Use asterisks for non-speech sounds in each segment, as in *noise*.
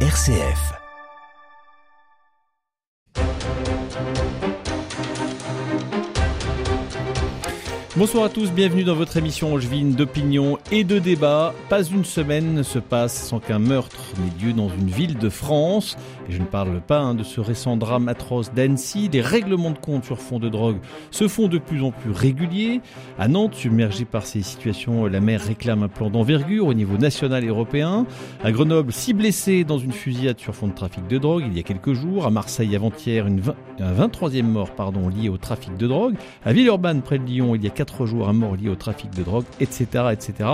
RCF. Bonsoir à tous, bienvenue dans votre émission angevine d'opinion et de débat. Pas une semaine ne se passe sans qu'un meurtre n'ait lieu dans une ville de France. Et je ne parle pas hein, de ce récent drame atroce d'Annecy. Les règlements de compte sur fond de drogue se font de plus en plus réguliers. À Nantes, submergée par ces situations, la maire réclame un plan d'envergure au niveau national et européen. À Grenoble, six blessés dans une fusillade sur fond de trafic de drogue il y a quelques jours. À Marseille, avant-hier, un 23e mort pardon, lié au trafic de drogue. À Villeurbanne, près de Lyon, il y a jours, un mort lié au trafic de drogue, etc. etc.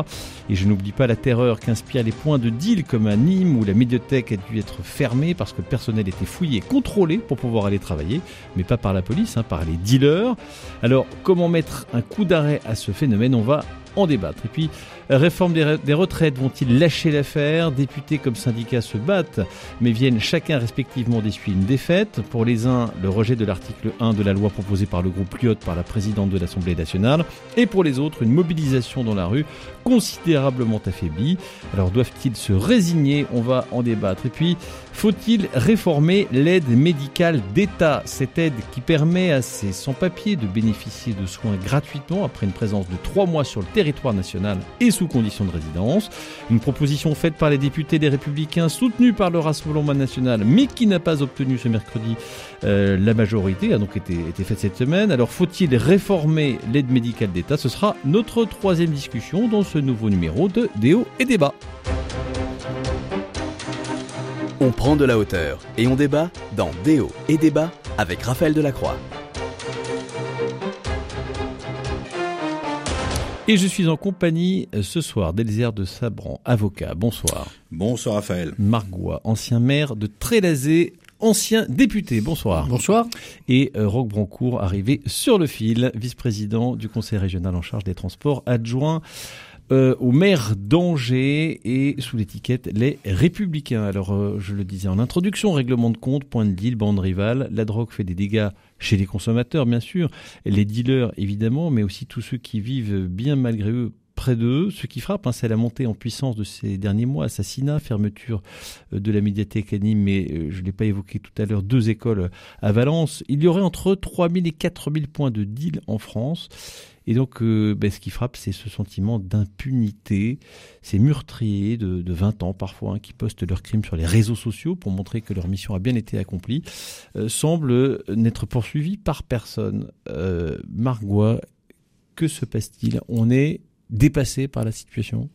Et je n'oublie pas la terreur qu'inspirent les points de deal comme à Nîmes où la médiathèque a dû être fermée parce que le personnel était fouillé, contrôlé pour pouvoir aller travailler, mais pas par la police, hein, par les dealers. Alors comment mettre un coup d'arrêt à ce phénomène? On va en débattre. Et puis, réforme des, retraites, vont-ils lâcher l'affaire? Députés comme syndicats se battent, mais viennent chacun respectivement d'essuyer une défaite. Pour les uns, le rejet de l'article 1 de la loi proposée par le groupe Lyot par la présidente de l'Assemblée nationale. Et pour les autres, une mobilisation dans la rue considérablement affaiblie. Alors doivent-ils se résigner? On va en débattre. Et puis, faut-il réformer l'aide médicale d'État? Cette aide qui permet à ces sans-papiers de bénéficier de soins gratuitement après une présence de trois mois sur le territoire national et sous condition de résidence. Une proposition faite par les députés des Républicains soutenue par le Rassemblement national mais qui n'a pas obtenu ce mercredi euh, la majorité, a donc été, été faite cette semaine. Alors faut-il réformer l'aide médicale d'État? Ce sera notre troisième discussion dans ce nouveau numéro de Déo et Débat. On prend de la hauteur et on débat dans Déo et Débat avec Raphaël Delacroix. Et je suis en compagnie euh, ce soir d'Elzer de Sabran, avocat. Bonsoir. Bonsoir Raphaël. Margois, ancien maire de Trélazé, ancien député. Bonsoir. Bonsoir. Et euh, Roch Brancourt, arrivé sur le fil, vice-président du Conseil régional en charge des transports, adjoint euh, au maire d'Angers et sous l'étiquette Les Républicains. Alors, euh, je le disais en introduction, règlement de compte, point de deal, bande rivale. La drogue fait des dégâts chez les consommateurs, bien sûr, les dealers, évidemment, mais aussi tous ceux qui vivent bien malgré eux près d'eux. Ce qui frappe, hein, c'est la montée en puissance de ces derniers mois. Assassinat, fermeture euh, de la médiathèque à mais je ne l'ai pas évoqué tout à l'heure, deux écoles à Valence. Il y aurait entre 3000 et 4000 points de deal en France. Et donc, euh, ben, ce qui frappe, c'est ce sentiment d'impunité. Ces meurtriers de, de 20 ans parfois, hein, qui postent leurs crimes sur les réseaux sociaux pour montrer que leur mission a bien été accomplie, euh, semblent n'être poursuivis par personne. Euh, Margois, que se passe-t-il? On est dépassé par la situation?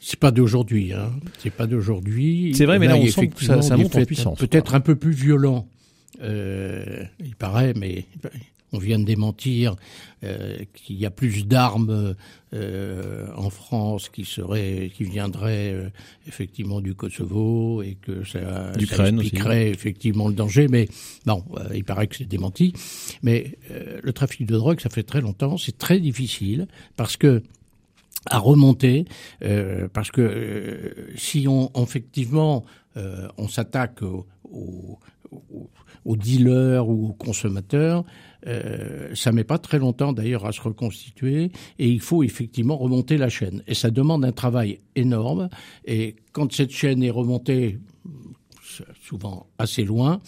C'est pas d'aujourd'hui, hein. C'est pas d'aujourd'hui. C'est vrai, mais là, on sent que ça, ça monte en puissance. Peut-être un peu plus violent. Euh, il paraît, mais on vient de démentir euh, qu'il y a plus d'armes euh, en France qui seraient, qui viendraient euh, effectivement du Kosovo et que ça, ça expliquerait effectivement le danger. Mais bon, il paraît que c'est démenti. Mais le trafic de drogue, ça fait très longtemps, c'est très difficile parce que à remonter parce que si on effectivement on s'attaque aux, aux, dealers ou aux consommateurs, euh, ça met pas très longtemps d'ailleurs à se reconstituer et il faut effectivement remonter la chaîne. Et ça demande un travail énorme. Et quand cette chaîne est remontée, souvent assez loin,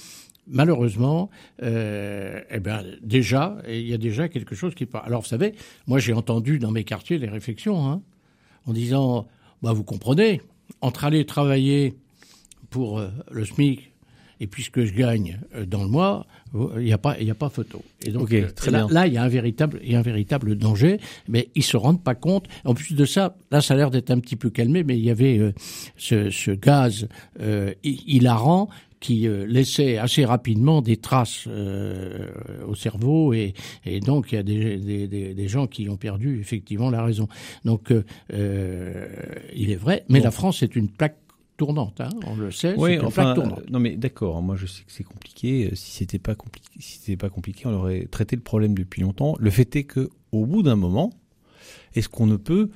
malheureusement, euh, eh ben déjà, il y a déjà quelque chose qui part. Alors vous savez, moi j'ai entendu dans mes quartiers des réflexions hein, en disant, bah vous comprenez, entre aller travailler pour euh, le SMIC et puisque je gagne euh, dans le mois, il n'y a pas, il y a pas photo. Et donc euh, très là, là, il y a un véritable, il y a un véritable danger, mais ils se rendent pas compte. En plus de ça, là, ça a l'air d'être un petit peu calmé, mais il y avait euh, ce, ce, gaz euh, hilarant qui laissait assez rapidement des traces au cerveau et, et, donc il y a des, des, des, des, gens qui ont perdu effectivement la raison. Donc il est vrai, mais la France est une plaque tournante, hein, on le sait. Oui, enfin, non mais d'accord. Moi, je sais que c'est compliqué. Euh, si c'était pas compliqué, si c'était pas compliqué, on aurait traité le problème depuis longtemps. Le fait est que, au bout d'un moment, est-ce qu'on ne peut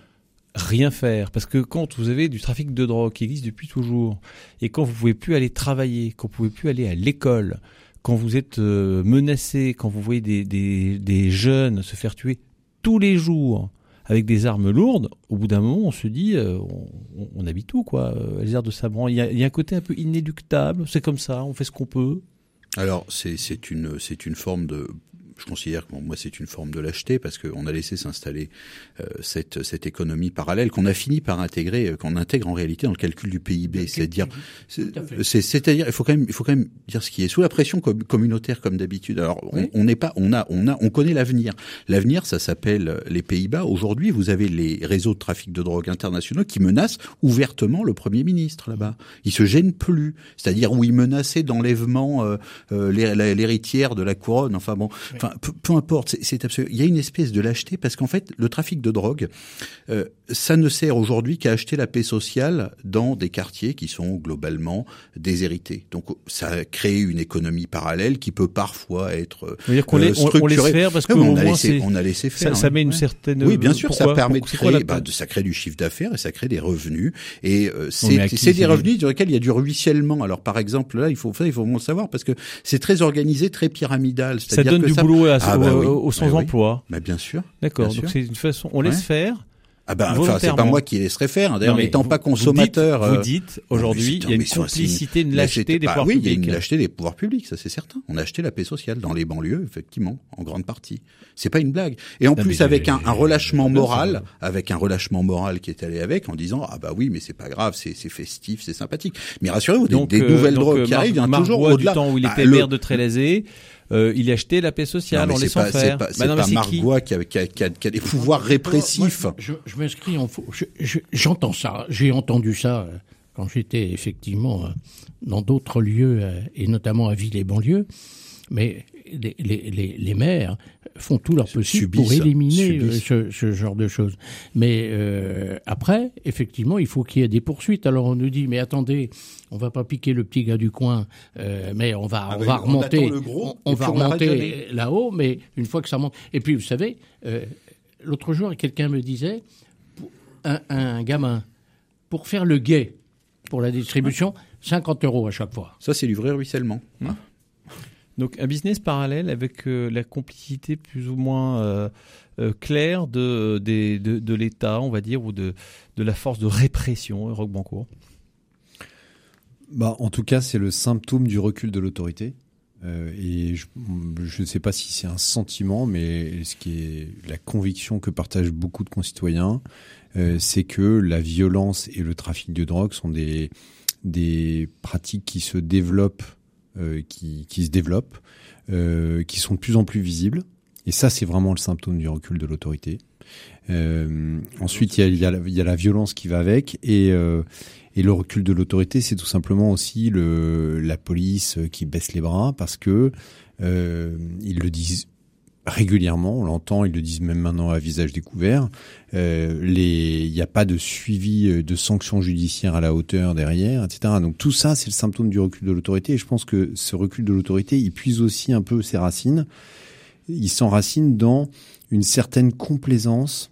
rien faire? Parce que quand vous avez du trafic de drogue qui existe depuis toujours et quand vous pouvez plus aller travailler, quand vous pouvez plus aller à l'école, quand vous êtes euh, menacé, quand vous voyez des, des, des jeunes se faire tuer tous les jours avec des armes lourdes, au bout d'un moment, on se dit, euh, on, habite où, quoi Les airs de Sabran, il y, a, il y a un côté un peu inéluctable, c'est comme ça, on fait ce qu'on peut. Alors, c'est une, une forme de je considère que moi c'est une forme de lâcheté parce qu'on a laissé s'installer euh, cette, cette économie parallèle qu'on a fini par intégrer, euh, qu'on intègre en réalité dans le calcul du PIB. C'est-à-dire, c'est-à-dire, il faut quand même, il faut quand même dire ce qui est sous la pression communautaire comme d'habitude. Alors, on n'est pas, on a, on a, on connaît l'avenir. L'avenir, ça s'appelle les Pays-Bas. Aujourd'hui, vous avez les réseaux de trafic de drogue internationaux qui menacent ouvertement le Premier ministre là-bas. Il se gêne plus. C'est-à-dire où il menaçait d'enlèvement euh, l'héritière de la couronne. Enfin bon peu, importe, c'est absolument. Il y a une espèce de lâcheté parce qu'en fait, le trafic de drogue, euh, ça ne sert aujourd'hui qu'à acheter la paix sociale dans des quartiers qui sont globalement déshérités. Donc, ça crée une économie parallèle qui peut parfois être euh, qu'on les, on, laisse faire parce qu'on on, a laissé, on a laissé faire. Ça, ça met une certaine. Oui, bien sûr, ça permet de créer. Bah, ça crée du chiffre d'affaires et ça crée des revenus. Et euh, c'est des revenus sur lesquels il y a du ruissellement. Alors, par exemple, là, il faut il faut le savoir parce que c'est très organisé, très pyramidal. Ça donne du boulot ah bah aux, sans-emploi. Mais bien sûr. D'accord. Donc c'est une façon, on laisse faire. Ah ben, enfin, c'est pas moi qui laisserait faire. D'ailleurs, n'étant pas consommateur. Vous dites, euh, aujourd'hui, il y a une complicité, une lâcheté des pouvoirs publics. Oui, il y a une lâcheté des pouvoirs publics, ça c'est certain. On a acheté la paix sociale dans les banlieues, effectivement, en grande partie. C'est pas une blague. Et en plus, avec un, un, relâchement moral, avec un relâchement moral qui est allé avec, en disant ah bah oui, mais c'est pas grave, c'est festif, c'est sympathique. Mais rassurez-vous, des, des, euh, nouvelles drogues euh, qui arrivent, il y a toujours au-delà. Du temps où il était bah, maire de Trélazé euh, il a acheté la paix sociale en laissant faire. C'est pas, bah pas Margois qui, qui, a, qui, a, qui, a, des pouvoirs répressifs. je, je m'inscris en faux. J'entends ça. J'ai entendu ça euh, quand j'étais effectivement euh, dans d'autres lieux et notamment à Ville et banlieue. Mais les, les, les, maires font tout leur possible pour éliminer euh, ce, ce, genre de choses. Mais euh, après, effectivement, il faut qu'il y ait des poursuites. Alors on nous dit, mais attendez, on va pas piquer le petit gars du coin, euh, mais on va, ah on va remonter, on, va remonter là-haut, mais une fois que ça monte. Et puis vous savez, euh, l'autre jour, quelqu'un me disait, un, un, gamin, pour faire le guet pour la distribution, 50 euros à chaque fois. Ça, c'est du vrai ruissellement. Hein? Donc un business parallèle avec euh, la complicité plus ou moins euh, euh, claire de, l'État, on va dire, ou de, la force de répression, Roch Bancourt bah, En tout cas, c'est le symptôme du recul de l'autorité. et je ne sais pas si c'est un sentiment, mais ce qui est la conviction que partagent beaucoup de concitoyens, c'est que la violence et le trafic de drogue sont des, pratiques qui se développent qui, qui, se développent, euh, qui sont de plus en plus visibles. Et ça, c'est vraiment le symptôme du recul de l'autorité. Euh, ensuite, il y a, y, a y a, la violence qui va avec, et, euh, et le recul de l'autorité, c'est tout simplement aussi le, la police qui baisse les bras parce que euh, ils le disent régulièrement, on l'entend, ils le disent même maintenant à visage découvert. Euh, il n'y a pas de suivi euh, de sanctions judiciaires à la hauteur derrière, etc. Donc tout ça, c'est le symptôme du recul de l'autorité. Et je pense que ce recul de l'autorité, il puise aussi un peu ses racines. Il s'enracine dans une certaine complaisance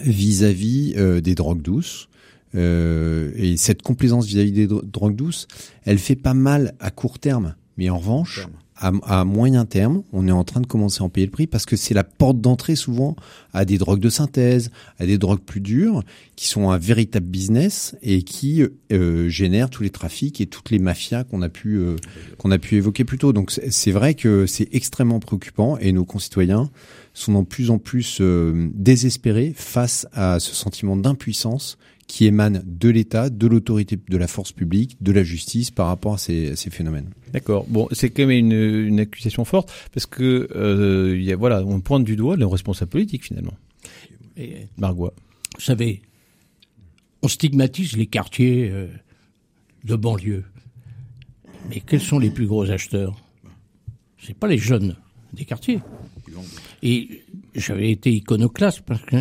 vis-à-vis euh, des drogues douces. Euh, et cette complaisance vis-à-vis des drogues douces, elle fait pas mal à court terme. Mais en revanche, à, moyen terme, on est en train de commencer à en payer le prix parce que c'est la porte d'entrée souvent à des drogues de synthèse, à des drogues plus dures, qui sont un véritable business et qui euh, génèrent tous les trafics et toutes les mafias qu'on a pu euh, qu'on a pu évoquer plus tôt. Donc c'est vrai que c'est extrêmement préoccupant et nos concitoyens sont de plus en plus euh, désespérés face à ce sentiment d'impuissance qui émane de l'État, de l'autorité de la force publique, de la justice par rapport à ces, ces phénomènes. D'accord. Bon, c'est quand même une, une, accusation forte parce que euh, y a, voilà, on pointe du doigt les responsables politiques finalement. Et, Margois. Vous savez, on stigmatise les quartiers euh, de banlieue. Mais quels sont les plus gros acheteurs? C'est pas les jeunes des quartiers. Et j'avais été iconoclaste parce que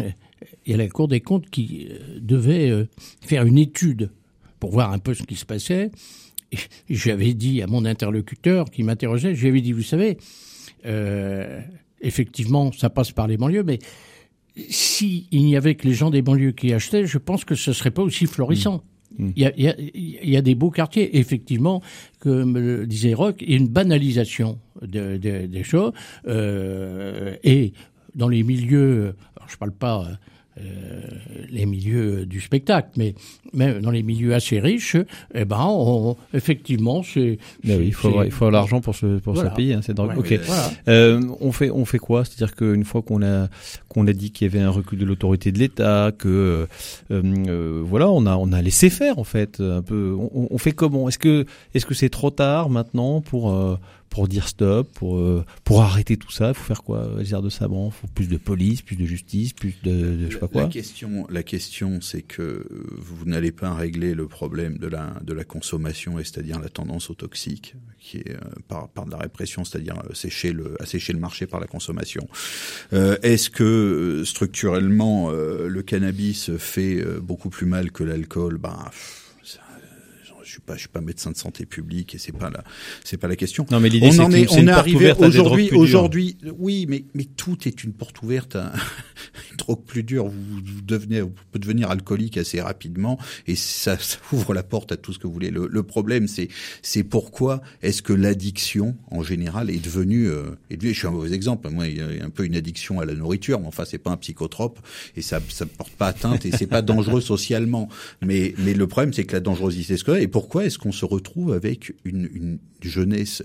il y a la Cour des comptes qui euh, devait euh, faire une étude pour voir un peu ce qui se passait. J'avais dit à mon interlocuteur qui m'interrogeait, je lui avais dit, vous savez, euh, effectivement, ça passe par les banlieues, mais s'il n'y avait que les gens des banlieues qui achetaient, je pense que ce serait pas aussi florissant. Mmh. Il, y a, des beaux quartiers, effectivement, comme le disait Roch, il y a une banalisation de, de, des choses. Euh, et dans les milieux je parle pas euh, les milieux du spectacle, mais même dans les milieux assez riches, eh ben, on, effectivement, c'est. Ben oui, il faut il faut l'argent pour se pour se payer hein, cette drogue. ok. Voilà. Euh, on fait on fait quoi? C'est-à-dire qu'une fois qu'on a qu'on a dit qu'il y avait un recul de l'autorité de l'État, que euh, euh, voilà, on a on a laissé faire en fait un peu. On, on fait comment? Est-ce que est-ce que c'est trop tard maintenant pour euh, pour dire stop, pour euh, pour arrêter tout ça, il faut faire quoi Les airs de saban, il faut plus de police, plus de justice, plus de, de je sais pas quoi? La question, la question, c'est que vous n'allez pas régler le problème de la de la consommation, c'est-à-dire la tendance au toxique, qui est euh, par par de la répression, c'est-à-dire sécher le assécher le marché par la consommation. Euh, Est-ce que structurellement le cannabis fait beaucoup plus mal que l'alcool? Ben suis pas, je suis pas médecin de santé publique et c'est pas la, c'est pas la question. Non, mais l'idée, on en est, on est arrivé aujourd'hui, aujourd'hui, oui, mais, mais tout est une porte ouverte à *laughs* une drogue plus dure. Vous, vous devenez, vous pouvez devenir alcoolique assez rapidement et ça, ça, *laughs* ouvre la porte à tout ce que vous voulez. Le, le problème, c'est, c'est pourquoi est-ce que l'addiction, en général, est devenue, euh, est devenue, je suis un mauvais exemple. Moi, il y a un peu une addiction à la nourriture, mais enfin, c'est pas un psychotrope et ça, ça porte pas atteinte et c'est pas *laughs* dangereux socialement. Mais, mais le problème, c'est que la dangerosité, que et pourquoi est-ce qu'on se retrouve avec une, une jeunesse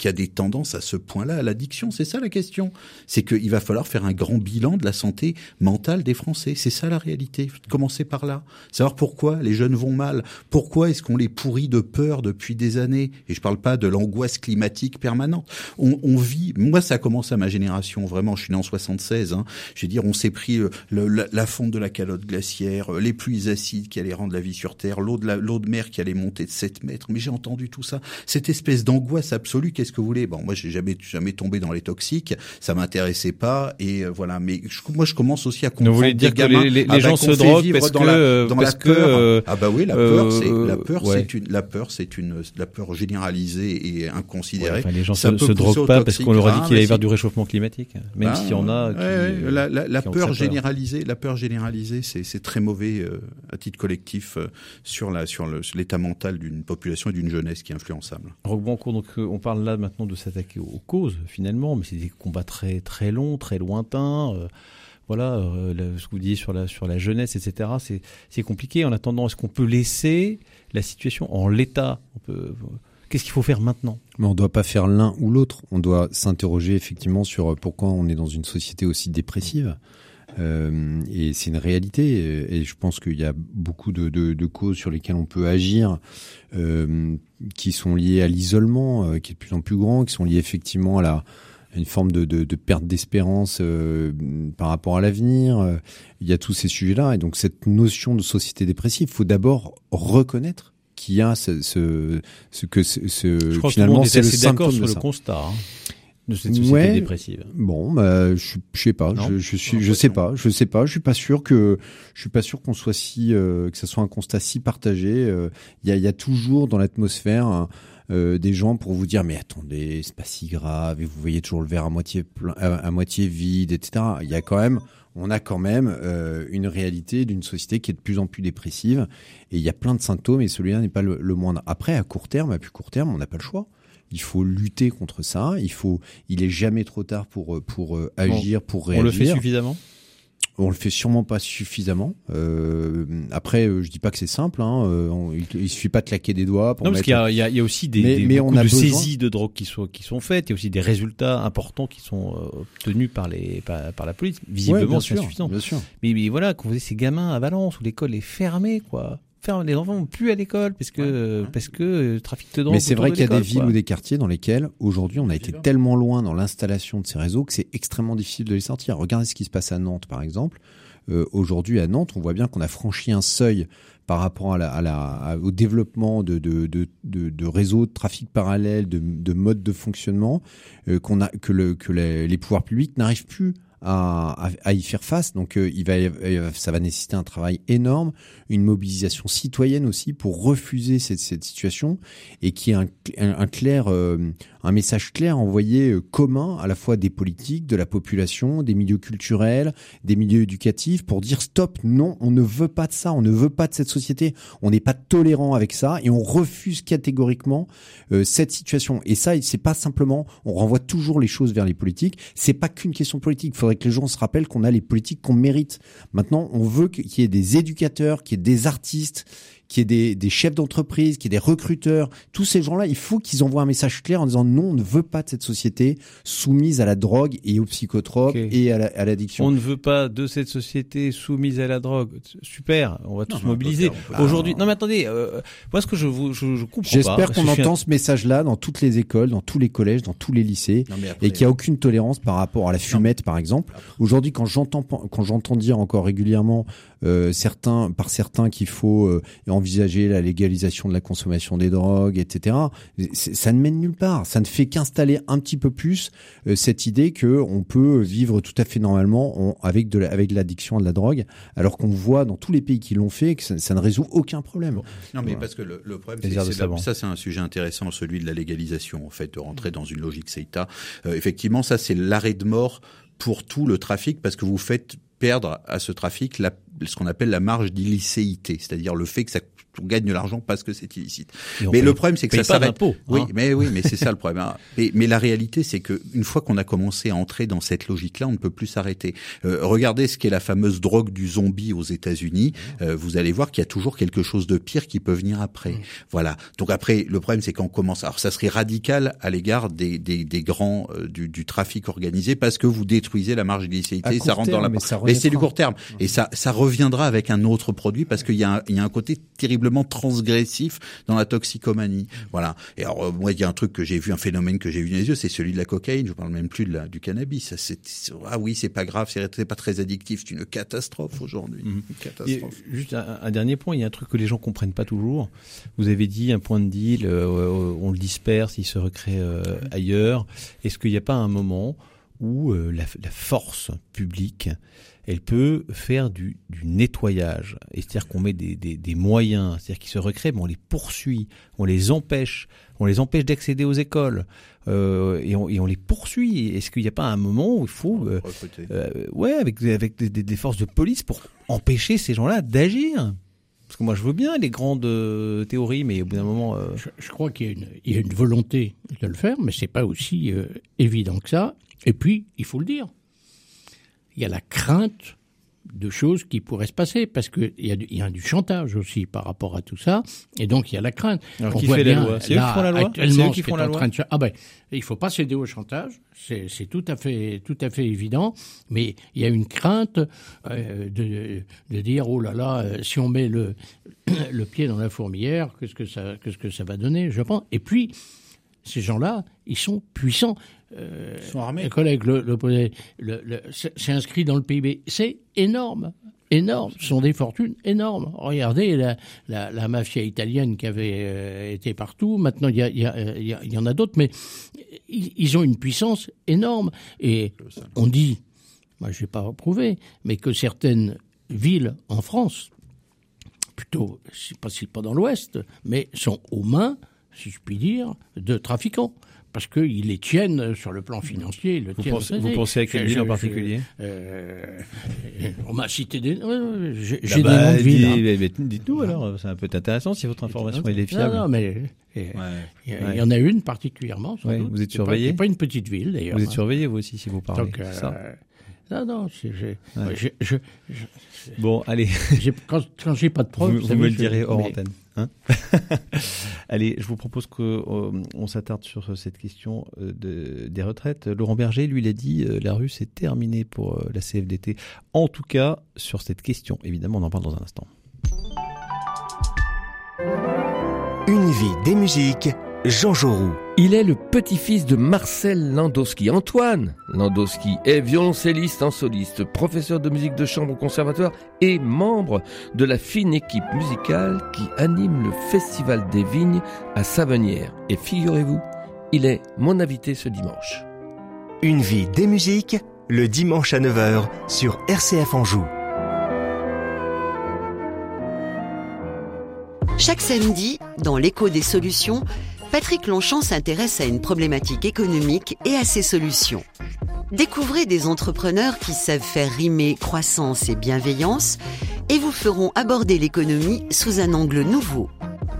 qui a des tendances à ce point-là à l'addiction C'est ça la question. C'est qu'il va falloir faire un grand bilan de la santé mentale des Français. C'est ça la réalité. Commencer par là. Savoir pourquoi les jeunes vont mal. Pourquoi est-ce qu'on les pourrit de peur depuis des années? Et je parle pas de l'angoisse climatique permanente. On, on, vit. Moi, ça commence à ma génération. Vraiment, je suis né en 76. Hein. Je veux dire, on s'est pris le, la, la, fonte de la calotte glaciaire, les pluies acides qui allaient rendre la vie sur Terre, l'eau de, l'eau de mer qui allait monter de 7 mètres. Mais j'ai entendu tout ça. Cette espèce d'angoisse absolue. Que vous voulez Bon, moi, j'ai jamais jamais tombé dans les toxiques, ça m'intéressait pas, et euh, voilà. Mais je, moi, je commence aussi à comprendre. Vous voulez dire que gamins, les, les, les gens se droguent parce dans que la, dans parce la peur. Que, euh, ah bah oui, la peur, euh, c'est la peur, ouais. c'est une la peur, c'est une la peur généralisée et inconsidérée. Ouais, enfin, les gens ça se, se droguent pas parce qu'on leur a dit qu'il allait y avoir du réchauffement climatique, même bah, s'il y en a. Ouais, Qui, ouais, la, la, la qui peur généralisée, la peur généralisée, c'est c'est très mauvais euh, à titre collectif euh, sur la sur l'état mental d'une population et d'une jeunesse qui est influençable. Roquebancourt, donc on parle là maintenant de s'attaquer aux causes finalement, mais c'est des combats très très longs, très lointains. Euh, voilà, euh, ce que vous disiez sur la sur la jeunesse, etc. C'est compliqué. En attendant, est-ce qu'on peut laisser la situation en l'état? Qu'est-ce qu'il faut faire maintenant? Mais on ne doit pas faire l'un ou l'autre. On doit s'interroger effectivement sur pourquoi on est dans une société aussi dépressive. Euh, et c'est une réalité. Et je pense qu'il y a beaucoup de, de, de, causes sur lesquelles on peut agir, euh, qui sont liées à l'isolement, euh, qui est de plus en plus grand, qui sont liées effectivement à la une forme de, de, de perte d'espérance euh, par rapport à l'avenir. Il y a tous ces sujets-là. Et donc cette notion de société dépressive, il faut d'abord reconnaître qu'il y a ce, ce, ce que ce, Je crois finalement c'est le symptôme sur de le ça. constat. Hein de cette société Ouais. dépressive. Bon, bah, je, je sais pas, Non je, je suis, je sais pas, je sais pas, je suis pas sûr que, je suis pas sûr qu'on soit si, euh, que ça soit un constat si partagé. Euh, Il y, a, il y a toujours dans l'atmosphère hein, euh, des gens pour vous dire, mais attendez, c'est pas si grave, et vous voyez toujours le verre à moitié plein, à, à moitié vide, etc. Il y a quand même, on a quand même euh, une réalité d'une société qui est de plus en plus dépressive, et il y a plein de symptômes, et celui-là n'est pas le, le moindre. Après, à court terme, à plus court terme, on n'a pas le choix. Il faut lutter contre ça. Il faut, il est jamais trop tard pour euh, pour euh, agir, pour réagir. On le fait suffisamment? On le fait sûrement pas suffisamment. Euh, après, je dis pas que c'est simple. Hein. On- il, il suffit pas de claquer des doigts pour Non, parce mettre. qu'il y a, y, y aussi des, Mais- des mais beaucoup on a de besoin- saisies de drogue qui sont, qui sont faites. Il y a aussi des résultats importants qui sont obtenus par, les, par, par la police. Ouais, Visiblement, bien c'est insuffisant. bien sûr. Mais, mais voilà, quand vous avez ces gamins à Valence où l'école est fermée, quoi. Ferme, les enfants vont plus à l'école parce que, parce que euh, trafic de drogue. Mais c'est vrai qu'il y a des villes quoi. ou des quartiers dans lesquels aujourd'hui on a été tellement loin dans l'installation de ces réseaux que c'est extrêmement difficile de les sortir. Regardez ce qui se passe à Nantes par exemple. Euh, aujourd'hui à Nantes, on voit bien qu'on a franchi un seuil par rapport à la, à la, à- au développement de, de, de, de, de réseaux de trafic parallèle, de, de modes de fonctionnement, euh, qu'on a, que, le, que les, les pouvoirs publics n'arrivent plus à, y faire face. Donc euh, va, euh, ça va nécessiter un travail énorme, une mobilisation citoyenne aussi pour refuser cette, situation et qui est un, un, clair, euh, un message clair envoyé euh, commun à la fois des politiques, de la population, des milieux culturels, des milieux éducatifs pour dire stop, non, on ne veut pas de ça, on ne veut pas de cette société, on n'est pas tolérant avec ça et on refuse catégoriquement euh, cette situation. Et ça, c'est pas simplement, on renvoie toujours les choses vers les politiques. C'est pas qu'une question politique. Faudrait que les gens se rappellent qu'on a les politiques qu'on mérite. Maintenant, on veut qu'il y ait des éducateurs, qu'il y ait des artistes, qu'il y ait des, des chefs d'entreprise, qu'il y ait des recruteurs. Tous ces gens-là, il faut qu'ils envoient un message clair en disant non, on ne veut pas de cette société soumise à la drogue et aux psychotropes et à la- à l'addiction. On ne veut pas de cette société soumise à la drogue. Super, on va tous mobiliser. Aujourd'hui, non mais attendez, euh, moi ce que je vous, je, je comprends pas. J'espère qu'on un- entend ce message-là dans toutes les écoles, dans tous les collèges, dans tous les lycées. Non, après, et qu'il n'y a aucune tolérance par rapport à la fumette, par exemple. Aujourd'hui, quand j'entends quand j'entends dire encore régulièrement euh, certains par certains qu'il faut euh, envisager la légalisation de la consommation des drogues, etc. Ça ne mène nulle part. Ça ne fait qu'installer un petit peu plus euh, cette idée que on peut vivre tout à fait normalement en- avec de la- avec l'addiction à de la drogue, alors qu'on voit dans tous les pays qui l'ont fait que ça, ça ne résout aucun problème. Non, mais Voilà. parce que le, le problème, c'est ça, c'est un sujet intéressant, celui de la légalisation, en fait, de rentrer dans une logique CETA. Euh, effectivement, ça, c'est l'arrêt de mort pour tout le trafic, parce que vous faites perdre à ce trafic la, ce qu'on appelle la marge d'illicéité, c'est-à-dire le fait que ça on gagne de l'argent parce que c'est illicite. Mais paye- le problème, c'est que ça s'arrête. d'impôts, Oui, hein. mais oui, mais c'est *laughs* ça le problème. hein. Mais, mais la réalité, c'est que une fois qu'on a commencé à entrer dans cette logique-là, on ne peut plus s'arrêter. Euh, regardez ce qu'est la fameuse drogue du zombie aux États-Unis. Euh, vous allez voir qu'il y a toujours quelque chose de pire qui peut venir après. Voilà. Donc après, le problème, c'est qu'on commence. Alors, ça serait radical à l'égard des, des, des grands euh, du, du trafic organisé parce que vous détruisez la marge court Ça rentre dans la. mais c'est du court terme. Et ça, ça reviendra avec un autre produit parce qu'il y, a un- il y a un côté terriblement transgressif dans la toxicomanie. Voilà. Et alors, euh, moi, il y a un truc que j'ai vu, un phénomène que j'ai vu dans les yeux, c'est celui de la cocaïne. Je parle même plus de la, du cannabis. Ça, ah oui, c'est pas grave, c'est, pas très addictif. C'est une catastrophe aujourd'hui. Une Et catastrophe. juste un, un dernier point, il y a un truc que les gens comprennent pas toujours. Vous avez dit un point de deal, euh, euh, on le disperse, il se recrée euh, ailleurs. Est-ce qu'il n'y a pas un moment où euh, la, la force publique, elle peut faire du, du nettoyage, Et c'est-à-dire qu'on met des, des, des moyens, c'est-à-dire qu'ils se recréent, mais on les poursuit, on les empêche, on les empêche d'accéder aux écoles, euh, et, on, et on les poursuit. Est-ce qu'il n'y a pas un moment où il faut euh, euh, ouais, avec, avec des, des- des forces de police pour empêcher ces gens-là d'agir? Parce que moi, je veux bien les grandes euh, théories, mais au bout d'un moment, euh, Je, je crois qu'il y, a une- il y a une volonté de le faire, mais c'est pas aussi euh, évident que ça. Et puis, il faut le dire, il y a la crainte de choses qui pourraient se passer, parce qu'il y, a du- y a du chantage aussi par rapport à tout ça, et donc il y a la crainte. Alors, On qui voit fait la bien, loi? C'est eux qui là, font la loi? C'est eux qui font la loi? de Ah ben, il faut pas céder au chantage, c'est tout à fait tout à fait évident, mais il y a une crainte euh, de, de dire oh là là, euh, si on met le *coughs* le pied dans la fourmilière, qu'est-ce que ça qu'est-ce que ça va donner, je pense. Et puis ces gens-là, ils sont puissants. Euh, Ils sont armés. mes collègues le, le, le- le- c'est inscrit dans le PIB. C'est énorme. Énorme. Ce sont des fortunes énormes. Regardez la, la, la mafia italienne qui avait euh, été partout. Maintenant, il y, a- il y, a- il y, a- il y en a d'autres, mais ils, ils ont une puissance énorme. Et on dit, moi je vais pas prouver, mais que certaines villes en France, plutôt, c'est pas, c'est pas dans l'Ouest, mais sont aux mains, si je puis dire, de trafiquants. Parce qu'ils les tiennent sur le plan financier. Ils le vous tiennent pensez, vous à quelle ville en particulier euh, on m'a cité des. ouais, J'ai Ah bah, des noms de villes. hein. Dites-nous alors, ça peut être intéressant si votre information est fiable. Non, non, mais euh, il y, Ouais. en a une particulièrement. Sans Ouais, doute. vous êtes C'est pas- surveillé C'est pas une petite ville d'ailleurs. Vous êtes hein. surveillé vous aussi si vous parlez. Donc, euh, c'est ça non, non, c'est- j'ai- Bon, allez, quand, quand j'ai pas de preuves, vous, me le direz hors antenne. Hein *laughs* allez, je vous propose que euh, on s'attarde sur cette question euh, de, des retraites. Laurent Berger, lui, il a dit euh, la rue c'est terminé pour la CFDT. En tout cas, sur cette question, évidemment, on en parle dans un instant. Une vie des musiques, Jean Jaurou. Il est le petit-fils de Marcel Landowski. Antoine Landowski est violoncelliste en soliste, professeur de musique de chambre au conservatoire et membre de la fine équipe musicale qui anime le Festival des Vignes à Savenière. Et figurez-vous, il est mon invité ce dimanche. Une vie des musiques, le dimanche à 9h sur RCF Anjou. Chaque samedi, dans l'écho des solutions, Patrick Longchamp s'intéresse à une problématique économique et à ses solutions. Découvrez des entrepreneurs qui savent faire rimer croissance et bienveillance et vous feront aborder l'économie sous un angle nouveau.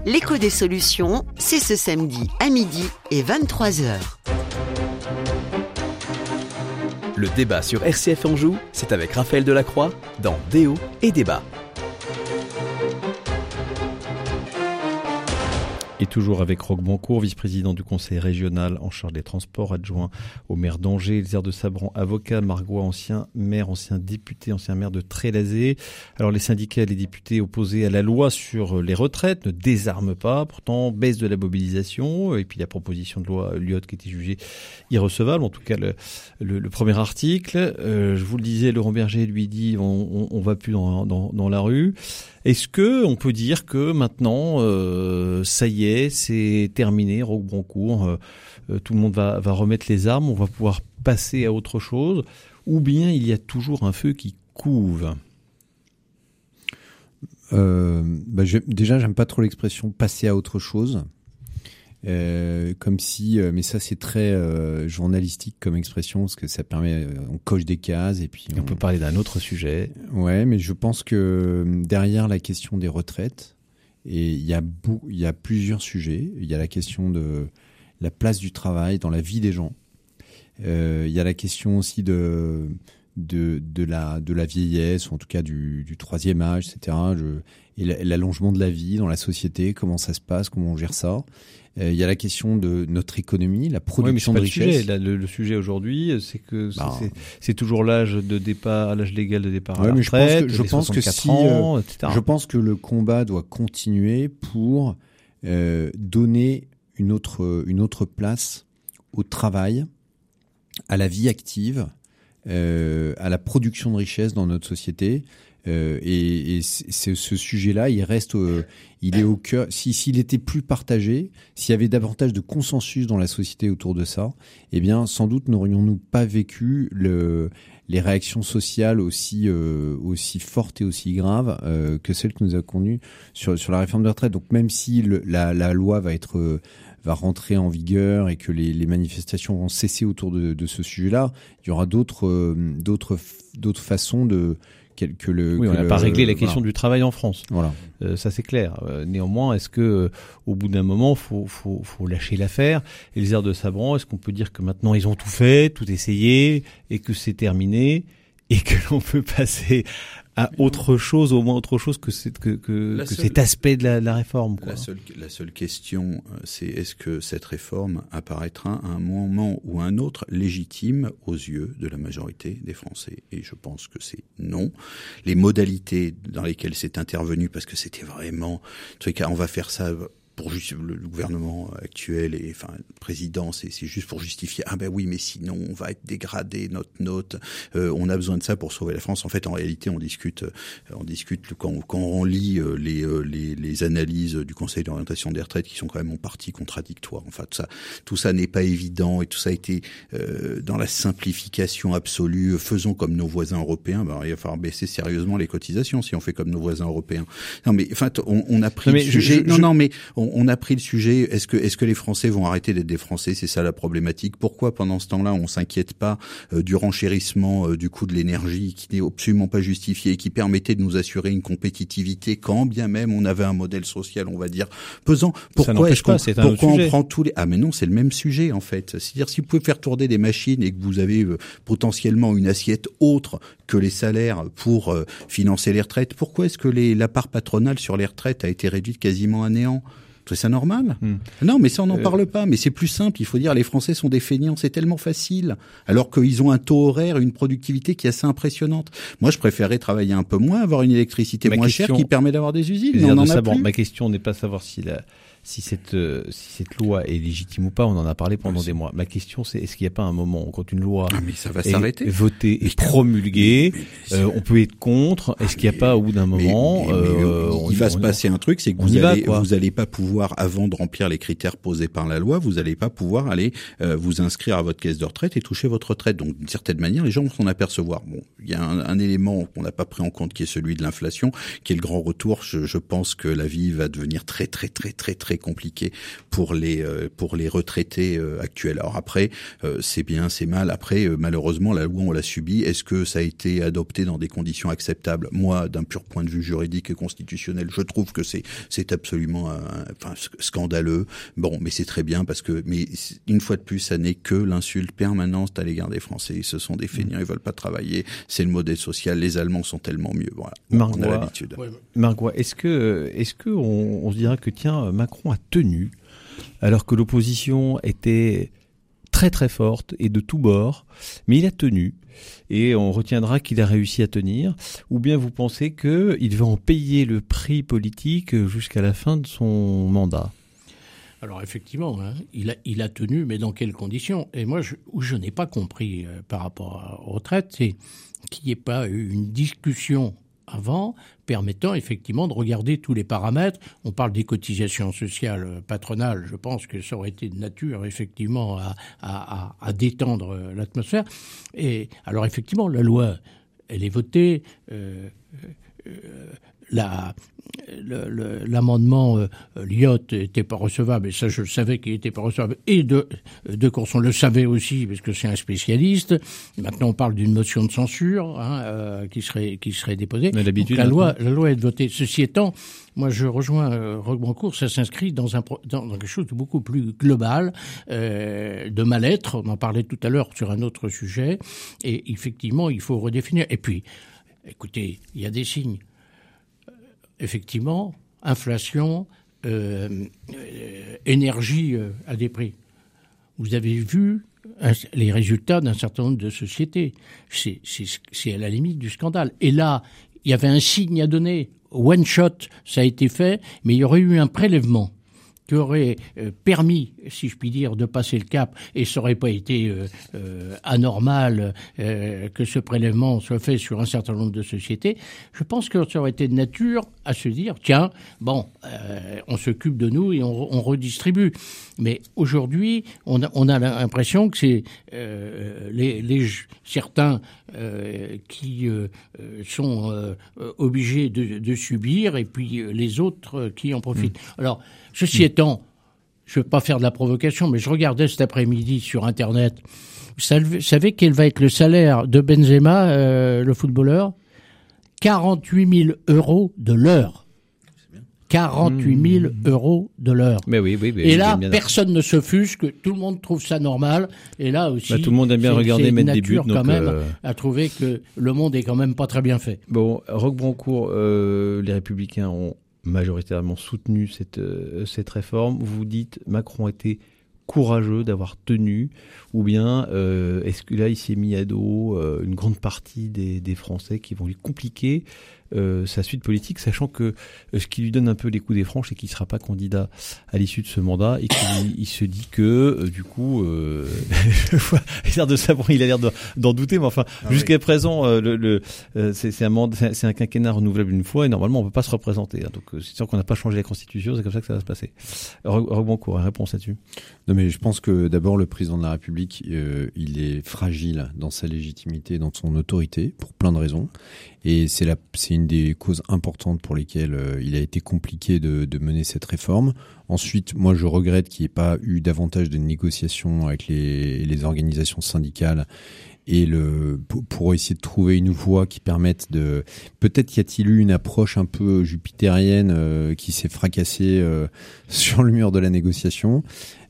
L'écho des solutions, c'est ce samedi à midi et 23h. Le débat sur RCF Anjou, c'est avec Raphaël Delacroix dans Déo et Débat. Toujours avec Roque Boncourt, vice-président du conseil régional en charge des transports, adjoint au maire d'Angers, Elzère de Sabran, avocat, Margois, ancien maire, ancien député, ancien maire de Trélazé. Alors les syndicats et les députés opposés à la loi sur les retraites ne désarment pas, pourtant baisse de la mobilisation, et puis la proposition de loi Lyot qui était jugée irrecevable, en tout cas le, le, premier article. Euh, je vous le disais, Laurent Berger lui dit on, on, on va plus dans, dans, dans la rue. Est-ce que on peut dire que maintenant, euh, ça y est, c'est terminé, Roque Broncourt, euh, euh, tout le monde va, remettre les armes, on va pouvoir passer à autre chose, ou bien il y a toujours un feu qui couve? Bah, Déjà, j'aime pas trop l'expression passer à autre chose. Euh, comme si, euh, mais ça c'est très euh, journalistique comme expression parce que ça permet, on coche des cases et puis on, on peut parler d'un autre sujet. Ouais, mais je pense que derrière la question des retraites, et il y a il y a plusieurs sujets. Il y a la question de la place du travail dans la vie des gens. il y a la question aussi de de, de la de la vieillesse ou en tout cas du, du troisième âge, etc. Je, et l'allongement de la vie dans la société, comment ça se passe, comment on gère ça. Euh, il y a la question de notre économie, la production mais de richesse. Le sujet, le, le, sujet aujourd'hui, c'est que bah, c'est toujours l'âge de départ, l'âge légal de départ à la retraite. Je pense que, je pense que si, ans, etc. je pense que le combat doit continuer pour euh, donner une autre une autre place au travail, à la vie active, euh, à la production de richesse dans notre société. Euh, et, et ce sujet-là, il reste, euh, il est au cœur. Si s'il était plus partagé, s'il y avait davantage de consensus dans la société autour de ça, eh bien, sans doute n'aurions-nous pas vécu le, les réactions sociales aussi euh, aussi fortes et aussi graves que celles que nous avons connues sur sur la réforme de retraite. Donc même si la, loi va être va rentrer en vigueur et que les, manifestations vont cesser autour de, de ce sujet-là, il y aura d'autres d'autres d'autres façons de que le. Oui, on n'a pas réglé la question voilà. du travail en France. Voilà. Euh, ça c'est clair. Euh, néanmoins, est-ce que euh, au bout d'un moment, faut, faut, faut lâcher l'affaire Et les airs de Sabran, est-ce qu'on peut dire que maintenant ils ont tout fait, tout essayé, et que c'est terminé, et que *laughs* l'on peut passer à autre chose, au moins autre chose que, cette, que, que, que seule, cet aspect de la, de la réforme. Quoi. La, seule, la seule question, c'est est-ce que cette réforme apparaîtra à un moment ou un autre légitime aux yeux de la majorité des Français? Et je pense que c'est non. Les modalités dans lesquelles c'est intervenu, parce que c'était vraiment, on va faire ça pour juste le gouvernement actuel et enfin le président, c'est juste pour justifier ah ben oui mais sinon on va être dégradé notre note, euh, on a besoin de ça pour sauver la France. En fait en réalité on discute on discute quand, quand on lit euh, les, les, les analyses du Conseil d'orientation des retraites qui sont quand même en partie contradictoires. Enfin tout ça tout ça n'est pas évident et tout ça a été euh, dans la simplification absolue. Faisons comme nos voisins européens. Ben, il va falloir baisser sérieusement les cotisations si on fait comme nos voisins européens. Non mais enfin on, on a pris non, le sujet. Je, non non mais on, on, a pris le sujet. Est-ce que, est-ce que les Français vont arrêter d'être des Français? C'est ça la problématique. Pourquoi pendant ce temps-là, on s'inquiète pas euh, du renchérissement euh, du coût de l'énergie qui n'est absolument pas justifié et qui permettait de nous assurer une compétitivité quand bien même on avait un modèle social, on va dire, pesant? Pourquoi est-ce qu'on pourquoi on prend tous les Ah mais non, c'est le même sujet en fait. C'est-à-dire si vous pouvez faire tourner des machines et que vous avez euh, potentiellement une assiette autre que les salaires pour euh, financer les retraites, pourquoi est-ce que les, la part patronale sur les retraites a été réduite quasiment à néant? C'est ça normal Hmm. Non, mais ça on n'en euh... parle pas. Mais c'est plus simple. Il faut dire les Français sont des feignants. C'est tellement facile. Alors qu'ils ont un taux horaire, une productivité qui est assez impressionnante. Moi, je préférerais travailler un peu moins, avoir une électricité ma moins question, chère qui permet d'avoir des usines. Mais on en de a plus. Ma question n'est pas savoir si la si cette euh, si cette loi est légitime ou pas, on en a parlé pendant Oui, des mois. Ma question c'est est-ce qu'il n'y a pas un moment quand une loi Ah, mais ça va est votée et promulguée, mais- mais- euh, on peut être contre? Est-ce qu'il n'y a pas au bout d'un moment euh, il va on- se on- passer un truc, c'est que vous va, allez, vous allez pas pouvoir, avant de remplir les critères posés par la loi, vous allez pas pouvoir aller euh, vous inscrire à votre caisse de retraite et toucher votre retraite. Donc, d'une certaine manière, les gens vont s'en apercevoir. Bon, il y a un, un élément qu'on n'a pas pris en compte qui est celui de l'inflation, qui est le grand retour. Je, je pense que la vie va devenir très, très, très, très, très compliquée pour les euh, pour les retraités euh, actuels. Alors après, euh, c'est bien, c'est mal. Après, euh, malheureusement, la loi on l'a subie. Est-ce que ça a été adopté dans des conditions acceptables? Moi, d'un pur point de vue juridique et constitutionnel, je trouve que c'est c'est absolument, enfin scandaleux. Bon, mais c'est très bien parce que, mais une fois de plus, ça n'est que l'insulte permanente à l'égard des Français. Ce sont des feignants, ils veulent pas travailler. C'est le modèle social. Les Allemands sont tellement mieux. Voilà, on a l'habitude. Margot, est-ce que, est-ce que on, on se dira que tiens, Macron a tenu alors que l'opposition était très très forte et de tous bords, mais il a tenu et on retiendra qu'il a réussi à tenir, ou bien vous pensez qu'il va en payer le prix politique jusqu'à la fin de son mandat? Alors effectivement, hein, il, a, il a tenu, mais dans quelles conditions? Et moi, je, où je n'ai pas compris euh, par rapport aux retraites, c'est qu'il n'y ait pas eu une discussion avant, permettant effectivement de regarder tous les paramètres. On parle des cotisations sociales patronales, je pense que ça aurait été de nature effectivement à, à, détendre l'atmosphère. Et alors effectivement, la loi, elle est votée. Euh, euh, la, l'amendement euh, Lyotte n'était pas recevable, et ça je le savais qu'il n'était pas recevable, et de, de Courson le savait aussi, parce que c'est un spécialiste. maintenant on parle d'une motion de censure hein, euh, qui, serait, qui serait déposée. Mais Donc, la, loi, la loi est votée. Ceci étant, moi je rejoins euh, ça s'inscrit dans, un, dans, quelque chose de beaucoup plus global, euh, de mal-être, on en parlait tout à l'heure sur un autre sujet, et effectivement il faut redéfinir. Et puis, écoutez, il y a des signes effectivement, inflation, euh, euh, énergie euh, à des prix. Vous avez vu les résultats d'un certain nombre de sociétés. C'est à la limite du scandale. Et là, il y avait un signe à donner. One shot, ça a été fait, mais il y aurait eu un prélèvement qui aurait euh, permis, si je puis dire, de passer le cap, et ça n'aurait pas été euh, euh, anormal que ce prélèvement soit fait sur un certain nombre de sociétés, je pense que ça aurait été de nature à se dire, tiens, bon, on s'occupe de nous et on, on redistribue. Mais aujourd'hui, on a, on a l'impression que c'est les, les, certains qui sont obligés de, de, subir et puis les autres qui en profitent. Mmh. Alors, Ceci étant, je ne veux pas faire de la provocation, mais je regardais cet après-midi sur Internet. Vous savez quel va être le salaire de Benzema, euh, le footballeur? 48 000 euros de l'heure. 48 000 mmh. euros de l'heure. Mais oui, oui, Et là, personne ne se que tout le monde trouve ça normal. Et là aussi, bah, tout le monde aime bien regarder mettre des buts. quand même, euh... à trouver que le monde est quand même pas très bien fait. Bon, euh, les Républicains ont majoritairement soutenu cette, euh, cette réforme. Vous dites Macron était courageux d'avoir tenu, ou bien euh, est-ce que là il s'est mis à dos euh, une grande partie des, des Français qui vont lui compliquer euh, sa suite politique, sachant que euh, ce qui lui donne un peu les coups des franches, c'est qu'il ne sera pas candidat à l'issue de ce mandat et qu'il *coughs* se dit que euh, du coup, euh, il a de il a l'air d'en douter, mais enfin, ah jusqu'à présent, le, le c'est un, un quinquennat renouvelable une fois et normalement on peut pas se représenter. Hein, donc c'est sûr qu'on n'a pas changé la constitution, c'est comme ça que ça va se passer. Reboncourt, une réponse là-dessus. Non mais je pense que d'abord le président de la République, il est fragile dans sa légitimité, dans son autorité pour plein de raisons et c'est une des causes importantes pour lesquelles euh, il a été compliqué de, de, mener cette réforme. Ensuite, moi, je regrette qu'il n'y ait pas eu davantage de négociations avec les, les organisations syndicales et le pour, essayer de trouver une voie qui permette de peut-être y a-t-il eu une approche un peu jupitérienne euh, qui s'est fracassée euh, *laughs* sur le mur de la négociation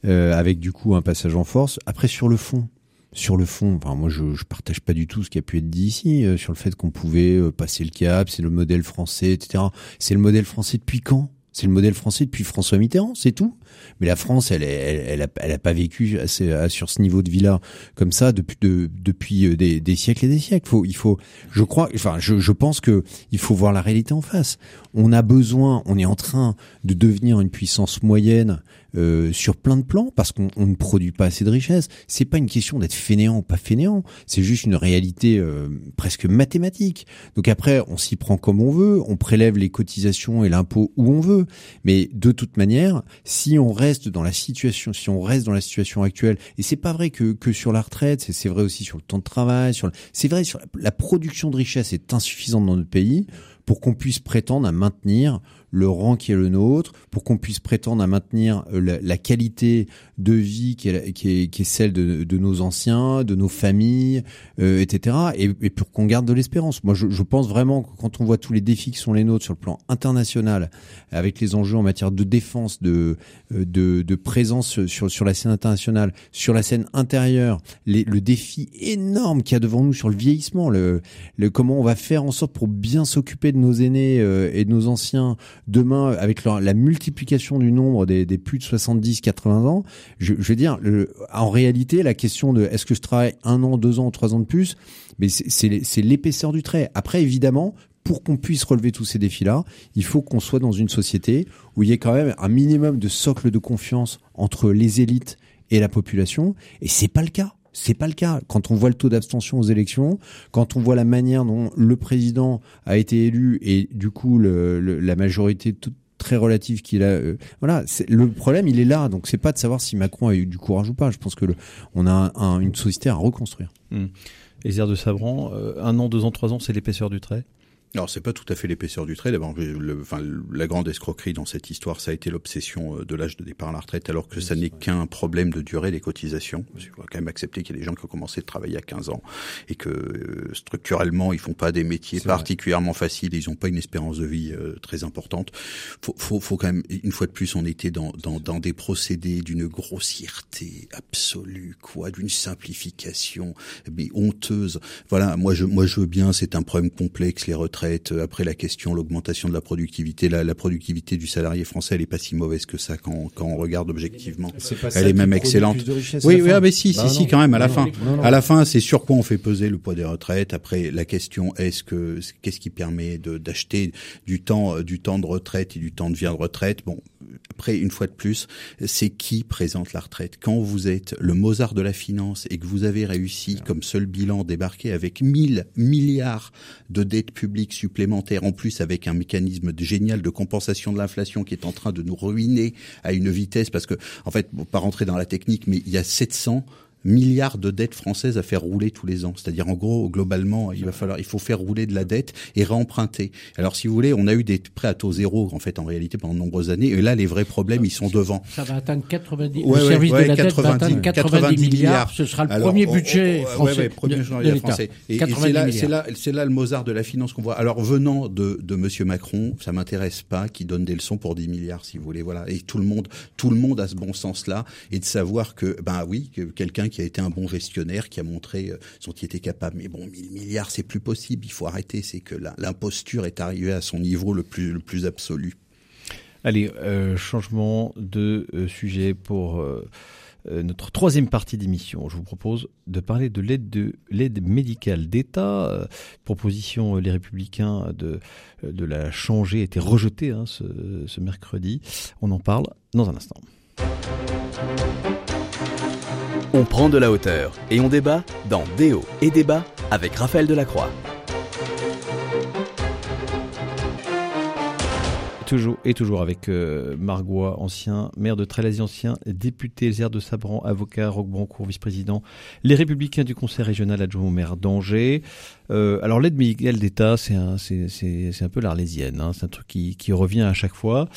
avec du coup un passage en force après sur le fond sur le fond, enfin moi je, je partage pas du tout ce qui a pu être dit ici euh, sur le fait qu'on pouvait euh, passer le cap, c'est le modèle français, etc. C'est le modèle français depuis quand? C'est le modèle français depuis François Mitterrand, c'est tout. Mais la France, elle, elle, elle, a, elle a pas vécu assez, sur ce niveau de vie-là comme ça depuis, de, depuis euh, des, des, siècles et des siècles. Faut, il faut, je crois, enfin, je, je pense que il faut voir la réalité en face. On a besoin, on est en train de devenir une puissance moyenne euh, sur plein de plans parce qu'on ne produit pas assez de richesses. C'est pas une question d'être fainéant ou pas fainéant, c'est juste une réalité euh, presque mathématique. Donc après, on s'y prend comme on veut, on prélève les cotisations et l'impôt où on veut, mais de toute manière, si on reste dans la situation, si on reste dans la situation actuelle, et c'est pas vrai que que sur la retraite, c'est vrai aussi sur le temps de travail, sur c'est vrai sur la, la production de richesse est insuffisante dans notre pays pour qu'on puisse prétendre à maintenir le rang qui est le nôtre, pour qu'on puisse prétendre à maintenir la, la qualité de vie qui est, celle de, nos anciens, de nos familles, euh, etc. Et, pour qu'on garde de l'espérance. Moi, je, pense vraiment que quand on voit tous les défis qui sont les nôtres sur le plan international, avec les enjeux en matière de défense, de, de, de présence sur, sur la scène internationale, sur la scène intérieure, le défi énorme qu'il y a devant nous sur le vieillissement, le, le comment on va faire en sorte pour bien s'occuper de nos aînés euh, et de nos anciens demain avec la multiplication du nombre des, plus de 70-80 ans je, veux dire, en réalité, la question de est-ce que je travaille un an, deux ans, trois ans de plus, mais c'est l'épaisseur du trait. Après, évidemment, pour qu'on puisse relever tous ces défis-là, il faut qu'on soit dans une société où il y ait quand même un minimum de socle de confiance entre les élites et la population, et c'est pas le cas. C'est pas le cas. Quand on voit le taux d'abstention aux élections, quand on voit la manière dont le président a été élu et du coup la majorité toute très relative qu'il a. Euh, voilà, le problème, il est là. Donc, c'est pas de savoir si Macron a eu du courage ou pas. Je pense que on a un, une société à reconstruire. Mmh. Hésière de Sabran, euh, un an, deux ans, trois ans, c'est l'épaisseur du trait? Alors c'est pas tout à fait l'épaisseur du trait. D'abord, enfin, la grande escroquerie dans cette histoire, ça a été l'obsession euh, de l'âge de départ à la retraite, alors que ça n'est qu'un problème de durée des cotisations. Il faut quand même accepter qu'il y a des gens qui ont commencé à travailler à 15 ans et que euh, structurellement, ils font pas des métiers particulièrement vrai. faciles. Ils ont pas une espérance de vie euh, très importante. Faut, faut, faut, quand même une fois de plus, on était dans, dans, dans des procédés d'une grossièreté absolue, quoi, d'une simplification mais honteuse. Voilà, moi je, moi je veux bien. C'est un problème complexe les retraites euh, après la question, l'augmentation de la productivité, la, la, productivité du salarié français, elle est pas si mauvaise que ça quand, quand on regarde objectivement. Est elle est même excellente. Oui, oui, ah, mais si, bah si, non. si, quand même, à la non, fin. Non, à la fin, c'est sur quoi on fait peser le poids des retraites. Après, la question, est-ce que, qu'est-ce qui permet d'acheter du temps, euh, du temps de retraite et du temps de vie de retraite? Bon, après, une fois de plus, c'est qui présente la retraite? Quand vous êtes le Mozart de la finance et que vous avez réussi, comme seul bilan, débarquer avec 1000 milliards de dettes publiques supplémentaires, en plus avec un mécanisme de, génial de compensation de l'inflation qui est en train de nous ruiner à une vitesse, parce que, en fait, pas rentrer dans la technique, mais il y a 700 milliards de dettes françaises à faire rouler tous les ans. C'est-à-dire en gros, globalement, il va falloir, il faut faire rouler de la dette et réemprunter. Alors si vous voulez, on a eu des prêts à taux zéro en fait en réalité pendant de nombreuses années. Et là, les vrais problèmes, ils sont devant. Ça va atteindre 90. Ouais, le service ouais, de la 90, dette va atteindre 90, 90 milliards. Ce sera le Alors, premier budget oh, oh, français. Ouais, premier de, de français. Et, et c'est là, c'est là, c'est là le Mozart de la finance qu'on voit. Alors venant de de Monsieur Macron, ça m'intéresse pas qu'il donne des leçons pour 10 milliards, si vous voulez. Voilà. Et tout le monde, tout le monde a ce bon sens-là et de savoir que, ben oui, que quelqu'un qui a été un bon gestionnaire qui a montré son qui était capable. Mais bon, 1000 milliards, c'est plus possible. Il faut arrêter. C'est que l'imposture est arrivée à son niveau le plus, absolu. Allez, euh, changement de euh, sujet pour euh, notre troisième partie d'émission. Je vous propose de parler de l'aide de l'aide médicale d'État. proposition, les Républicains de la changer était rejetée hein, ce mercredi. On en parle dans un instant. On prend de la hauteur et on débat dans Déo et débat avec Raphaël Delacroix. Toujours, et toujours avec euh, Margois, ancien maire de Trélazé, ancien député Zer de Sabran, avocat, Roque Brancourt, vice-président, les Républicains du Conseil régional adjoint au maire d'Angers. Euh, alors l'aide médicale d'État, c'est un, c'est, un peu l'arlésienne, hein, c'est un truc qui, qui revient à chaque fois.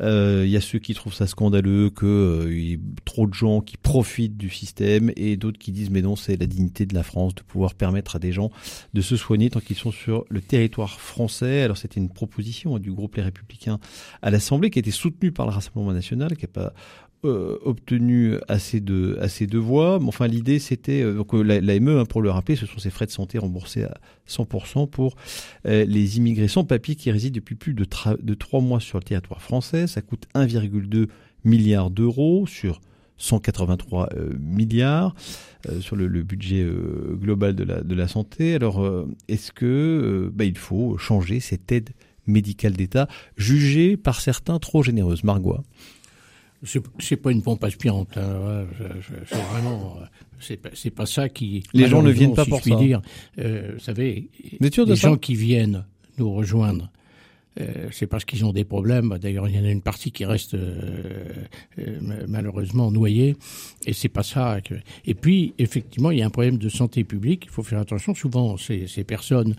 Il euh, y a ceux qui trouvent ça scandaleux, que euh, y ait trop de gens qui profitent du système, et d'autres qui disent mais non, c'est la dignité de la France de pouvoir permettre à des gens de se soigner tant qu'ils sont sur le territoire français. Alors c'était une proposition hein, du groupe Les Républicains à l'Assemblée qui a été soutenue par le Rassemblement national, qui n'a pas euh, obtenu assez de assez de voix. Mais enfin, l'idée c'était euh, donc l'AME, hein, pour le rappeler, ce sont ces frais de santé remboursés à 100% pour euh, les immigrés sans papier qui résident depuis plus de, de 3 mois sur le territoire français. Ça coûte 1,2 milliard d'euros sur 183 euh, milliards euh, sur le, budget euh, global de la, de la santé. Alors, est-ce que bah, il faut changer cette aide médicale d'État jugée par certains trop généreuse? Margois c'est pas une pompe aspirante. Hein. C'est vraiment, c'est pas, pas ça qui. Les gens ne viennent pas si pour ça. Dire, euh, vous savez, les gens qui viennent nous rejoindre euh, c'est parce qu'ils ont des problèmes. D'ailleurs, il y en a une partie qui reste euh, euh, malheureusement noyée, et c'est pas ça. Et puis, effectivement, il y a un problème de santé publique. Il faut faire attention. Souvent, ces, ces personnes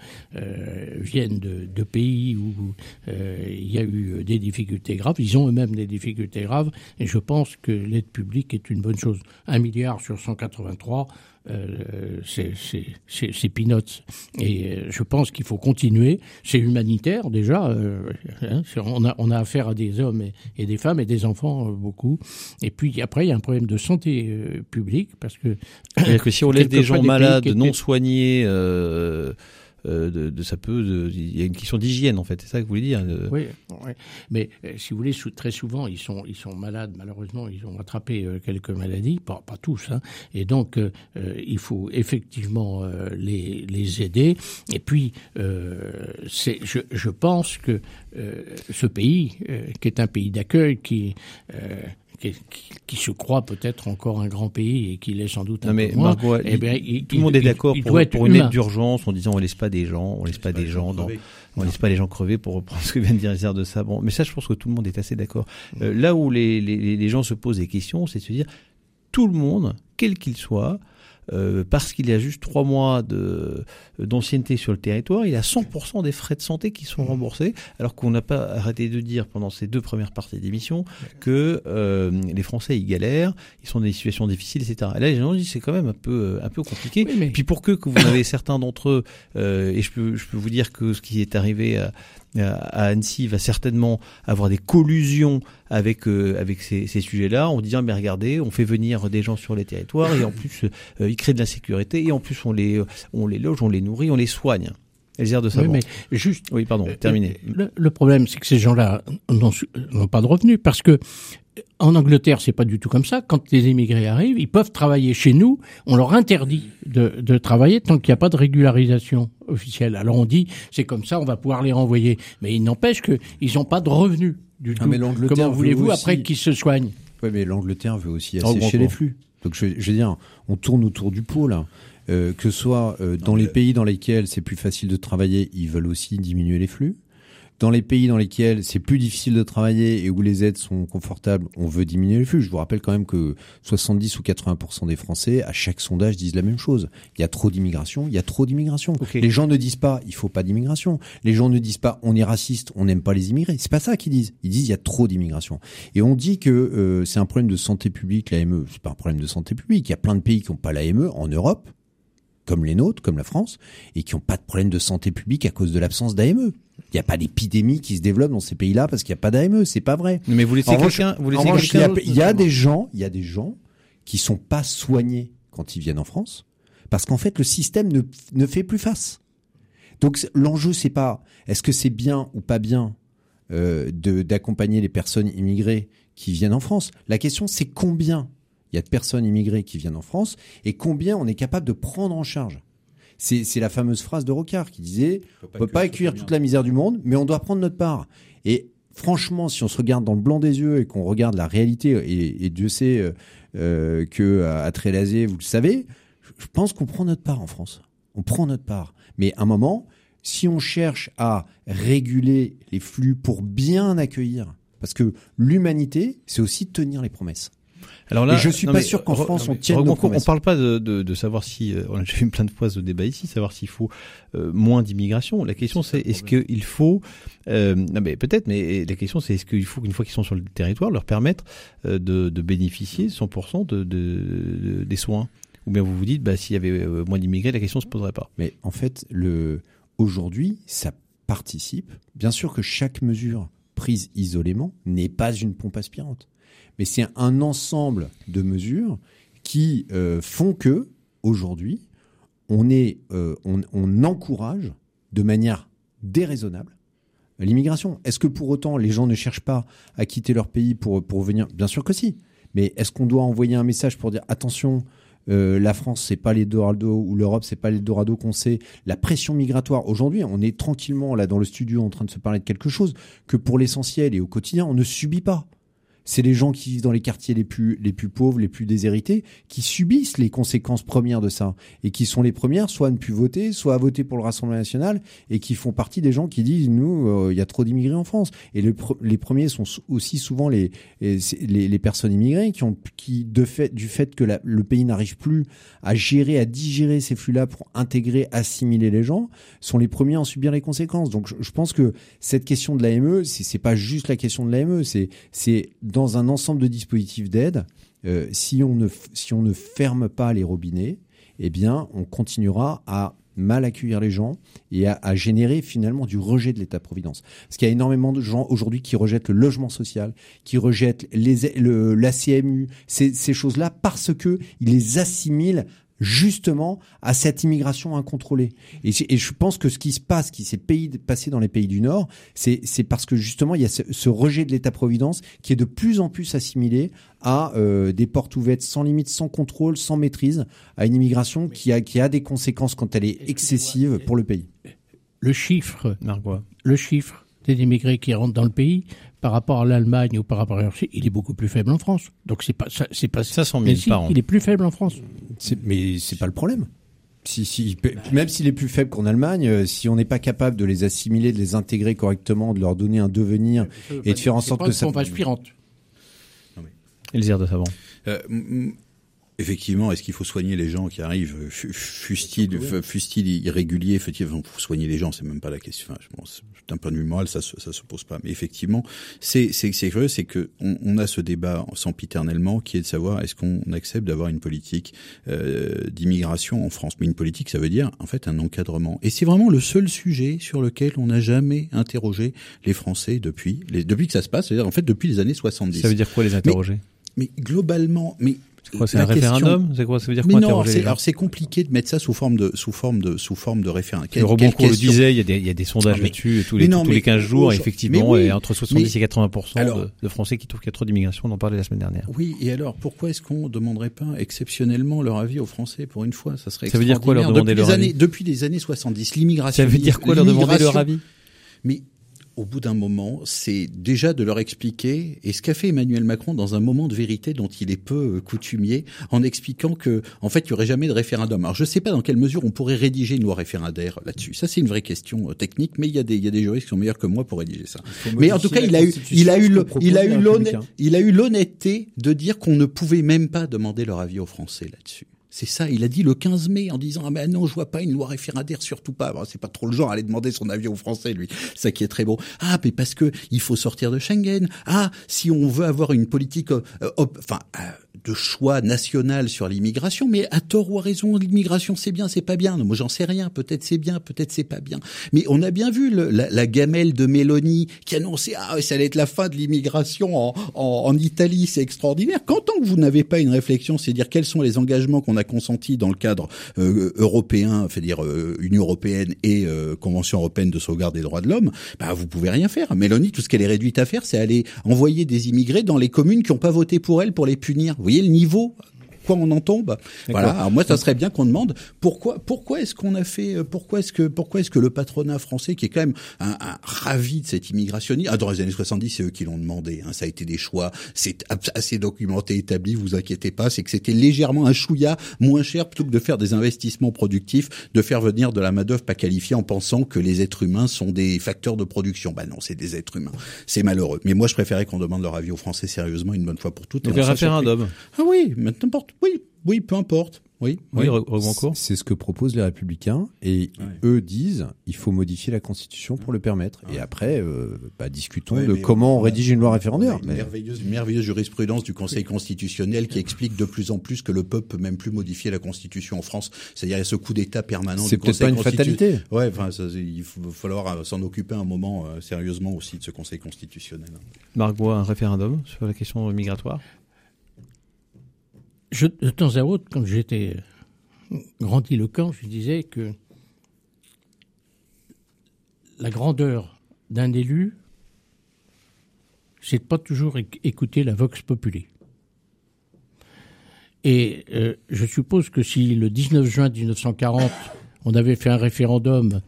viennent de, de, pays où il y a eu des difficultés graves. Ils ont eux-mêmes des difficultés graves, et je pense que l'aide publique est une bonne chose. Un milliard sur 183 euh, c'est peanuts. Et euh, je pense qu'il faut continuer. C'est humanitaire déjà. Euh, hein, on, a, on a affaire à des hommes et, des femmes et des enfants beaucoup. Et puis après, il y a un problème de santé publique parce que. que si on *coughs* laisse des gens malades, non soignés. Euh, de, de, ça peut. Il y a une question d'hygiène en fait, c'est ça que vous voulez dire. Oui, mais euh, si vous voulez, très souvent ils sont ils sont malades. Malheureusement, ils ont attrapé euh, quelques maladies, pas, pas tous, hein, et donc il faut effectivement les les aider. Et puis, c'est je, je pense que ce pays, qui est un pays d'accueil, qui qui, se croit peut-être encore un grand pays et qui l'est sans doute un mais peu moins. eh bien, tout le monde est d'accord pour, pour une aide d'urgence en disant on laisse pas des gens, on laisse pas des gens dans, on laisse pas les gens crever pour reprendre *laughs* ce que vient de dire de ça. Bon, mais ça, je pense que tout le monde est assez d'accord. Euh, là où les, les, les gens se posent des questions, c'est de se dire tout le monde, quel qu'il soit, euh, parce qu'il y a juste trois mois d'ancienneté sur le territoire, il a 100% des frais de santé qui sont remboursés, alors qu'on n'a pas arrêté de dire pendant ces deux premières parties d'émission que euh, les Français ils galèrent, ils sont dans des situations difficiles, etc. Et là, les gens disent c'est quand même un peu un peu compliqué. Et puis pour que, que vous avez certains d'entre eux, euh, et je peux je peux vous dire que ce qui est arrivé à, à Annecy va certainement avoir des collusions avec euh, avec ces, sujets-là en disant mais regardez on fait venir des gens sur les territoires et en plus euh, ils créent de l'insécurité et en plus on les on les loge on les nourrit on les soigne Elzire de savoir. Oui, mais juste. Oui, pardon, euh, terminé. Le, problème, c'est que ces gens-là n'ont pas de revenus parce que en Angleterre, c'est pas du tout comme ça. Quand les immigrés arrivent, ils peuvent travailler chez nous. On leur interdit de, de travailler tant qu'il n'y a pas de régularisation officielle. Alors on dit, c'est comme ça, on va pouvoir les renvoyer. Mais il n'empêche qu'ils n'ont pas de revenus du ah, tout. Comment voulez-vous après qu'ils se soignent? Oui, mais l'Angleterre veut aussi assécher les flux. Donc je, je veux dire, on tourne autour du pot là. Euh, que soit euh, dans les pays dans lesquels c'est plus facile de travailler, ils veulent aussi diminuer les flux. Dans les pays dans lesquels c'est plus difficile de travailler et où les aides sont confortables, on veut diminuer les flux. Je vous rappelle quand même que 70 ou 80% des Français, à chaque sondage, disent la même chose. Il y a trop d'immigration, il y a trop d'immigration. Les gens ne disent pas il faut pas d'immigration. Les gens ne disent pas on est raciste, on n'aime pas les immigrés. C'est pas ça qu'ils disent. Ils disent il y a trop d'immigration. Et on dit que euh, c'est un problème de santé publique l'AME. C'est pas un problème de santé publique. Il y a plein de pays qui n'ont pas l'AME en Europe comme les nôtres, comme la France, et qui n'ont pas de problème de santé publique à cause de l'absence d'AME. Il n'y a pas d'épidémie qui se développe dans ces pays-là parce qu'il n'y a pas d'AME, c'est pas vrai. Mais vous laissez quelqu'un, vous laissez quelqu'un. Il y a, des gens, il y a des gens qui sont pas soignés quand ils viennent en France parce qu'en fait le système ne, ne fait plus face. Donc l'enjeu c'est pas est-ce que c'est bien ou pas bien euh, d'accompagner les personnes immigrées qui viennent en France. La question c'est combien il y a de personnes immigrées qui viennent en France et combien on est capable de prendre en charge. C'est la fameuse phrase de Rocard qui disait on peut pas, accueillir toute la misère du monde, mais on doit prendre notre part. Et franchement, si on se regarde dans le blanc des yeux et qu'on regarde la réalité, et, Dieu sait euh, euh que à Trélazé, vous le savez, je pense qu'on prend notre part en France. On prend notre part. Mais à un moment, si on cherche à réguler les flux pour bien accueillir, parce que l'humanité, c'est aussi tenir les promesses. Alors là, je suis pas sûr qu'en France on tienne nos On parle pas de, de, de savoir si, euh, on a déjà eu plein de fois ce débat ici, savoir s'il faut euh, moins d'immigration. La question c'est est-ce qu'il faut, euh, non mais peut-être, mais la question c'est est-ce qu'il faut qu'une fois qu'ils sont sur le territoire leur permettre euh, de, de bénéficier 100% de, de, des soins? Ou bien vous vous dites, bah s'il y avait moins d'immigrés, la question se poserait pas. Mais en fait, le aujourd'hui, ça participe. Bien sûr que chaque mesure prise isolément n'est pas une pompe aspirante mais c'est un ensemble de mesures qui euh, font que aujourd'hui, on, est, euh, on, encourage de manière déraisonnable l'immigration. Est-ce que pour autant les gens ne cherchent pas à quitter leur pays pour, pour venir? Bien sûr que si. Mais est-ce qu'on doit envoyer un message pour dire attention, euh, la France c'est pas les Dorado ou l'Europe c'est pas les Dorado qu'on sait. La pression migratoire aujourd'hui, on est tranquillement là dans le studio en train de se parler de quelque chose que pour l'essentiel et au quotidien on ne subit pas c'est les gens qui vivent dans les quartiers les plus les plus pauvres, les plus déshérités, qui subissent les conséquences premières de ça et qui sont les premières soit à ne plus voter, soit à voter pour le Rassemblement national et qui font partie des gens qui disent nous euh, il y a trop d'immigrés en France et les premiers sont aussi souvent les les, personnes immigrées qui ont qui de fait du fait que le pays n'arrive plus à gérer à digérer ces flux-là pour intégrer assimiler les gens sont les premiers à en subir les conséquences. Donc je, je pense que cette question de l'AME c'est pas juste la question de l'AME c'est dans un ensemble de dispositifs d'aide, euh, si, on ne, si on ne ferme pas les robinets, eh bien, on continuera à mal accueillir les gens et à, générer finalement du rejet de l'État-providence. Parce qu'il y a énormément de gens aujourd'hui qui rejettent le logement social, qui rejettent le, la CMU, ces, ces choses-là parce que ils les assimilent justement à cette immigration incontrôlée. Et, je pense que ce qui se passe, qui s'est passé dans les pays du Nord, c'est parce que justement il y a ce, rejet de l'État-providence qui est de plus en plus assimilé à euh, des portes ouvertes sans limite, sans contrôle, sans maîtrise, à une immigration qui a, qui a des conséquences quand elle est excessive pour le pays. Le chiffre, Margot, le chiffre des immigrés qui rentrent dans le pays par rapport à l'Allemagne ou par rapport à la Russie, il est beaucoup plus faible en France. Donc c'est pas c'est pas 500 000 par an. Il est plus faible en France. Mais c'est pas le problème. Si, si, même s'il est plus faible qu'en Allemagne, euh, si on n'est pas capable de les assimiler, de les intégrer correctement, de leur donner un devenir et de faire en sorte que ça. C'est pas aspirante. Elisir de Savant. Euh, Effectivement, est-ce qu'il faut soigner les gens qui arrivent, fustiles, fustiles irréguliers Effectivement, faut soigner les gens, c'est même pas la question. Enfin, d'un point de vue moral, ça, ça se pose pas. Mais effectivement, c'est curieux, c'est que on, on, a ce débat sempiternellement qui est de savoir est-ce qu'on accepte d'avoir une politique euh, d'immigration en France? Mais une politique, ça veut dire en fait un encadrement. Et c'est vraiment le seul sujet sur lequel on n'a jamais interrogé les Français depuis les, depuis que ça se passe. C'est-à-dire en fait depuis les années 70. Ça veut dire quoi les interroger? mais, mais globalement, mais c'est quoi, c'est un référendum? C'est quoi Ça veut dire quoi non, alors c'est compliqué de mettre ça sous forme de sous forme de sous forme de référendum. Le Reboncourt le disait, il y a des il y a des sondages là-dessus tous les tous les 15 jours effectivement et entre 70 et 80 de, de, Français qui trouvent qu'il y a trop d'immigration, on en parlait la semaine dernière. Oui, et alors pourquoi est-ce qu'on demanderait pas exceptionnellement leur avis aux Français pour une fois? Ça serait Ça veut dire quoi leur demander depuis leur avis? années, Depuis les années 70, l'immigration Ça veut dire quoi leur demander leur avis? Mais au bout d'un moment, c'est déjà de leur expliquer, et ce qu'a fait Emmanuel Macron dans un moment de vérité dont il est peu euh, coutumier, en expliquant que, en fait, il n'y aurait jamais de référendum. Alors, je ne sais pas dans quelle mesure on pourrait rédiger une loi référendaire là-dessus. Ça, c'est une vraie question euh, technique, mais il y a des, il y a des juristes qui sont meilleurs que moi pour rédiger ça. Mais en tout cas, il a eu, il a eu, il a eu il a eu l'honnêteté de dire qu'on ne pouvait même pas demander leur avis aux Français là-dessus. C'est ça, il a dit le 15 mai en disant ah mais non je vois pas une loi référendaire surtout pas. c'est pas trop le genre à aller demander son avis aux Français lui. Ça qui est très beau. Ah mais parce que il faut sortir de Schengen. Ah si on veut avoir une politique euh, enfin euh, de choix national sur l'immigration, mais à tort ou à raison, l'immigration c'est bien, c'est pas bien. moi j'en sais rien, peut-être c'est bien, peut-être c'est pas bien. Mais on a bien vu la, gamelle de Mélanie qui annonçait ah ça allait être la fin de l'immigration en, Italie, c'est extraordinaire. Quand tant que vous n'avez pas une réflexion, c'est dire quels sont les engagements qu'on a consentis dans le cadre euh, européen, fait dire euh, Union européenne et euh, Convention européenne de sauvegarde des droits de l'homme, bah vous pouvez rien faire. Mélanie, tout ce qu'elle est réduite à faire, c'est aller envoyer des immigrés dans les communes qui n'ont pas voté pour elle pour les punir voyez le niveau on en tombe. Voilà. Alors moi, ça serait bien qu'on demande pourquoi pourquoi est-ce qu'on a fait euh, pourquoi est-ce que pourquoi est-ce que le patronat français qui est quand même un, un ravi de cette immigration ah, dans les années 70 c'est eux qui l'ont demandé hein, ça a été des choix c'est assez documenté établi vous inquiétez pas c'est que c'était légèrement un chouïa moins cher plutôt que de faire des investissements productifs de faire venir de la main d'œuvre pas qualifiée en pensant que les êtres humains sont des facteurs de production. Bah non c'est des êtres humains. C'est malheureux. Mais moi je préférais qu'on demande leur avis aux Français sérieusement une bonne fois pour toutes. Donc un référendum. ah oui n'importe oui, oui, peu importe. Oui, oui, C'est ce que proposent les Républicains et eux disent il faut modifier la Constitution pour le permettre. Et après, euh, bah, discutons de comment on rédige une loi référendaire. Une merveilleuse, merveilleuse jurisprudence du Conseil constitutionnel qui explique de plus en plus que le peuple peut même plus modifier la Constitution en France. C'est-à-dire il y a ce coup d'État permanent. C'est peut-être pas une fatalité. Ouais, enfin, il va falloir euh, s'en occuper un moment euh, sérieusement aussi de ce Conseil constitutionnel. Margot, un référendum sur la question migratoire? De temps à autre, quand j'étais grandiloquent, je disais que la grandeur d'un élu, c'est de pas toujours écouter la vox populi. Et euh, je suppose que si le 19 juin 1940, on avait fait un référendum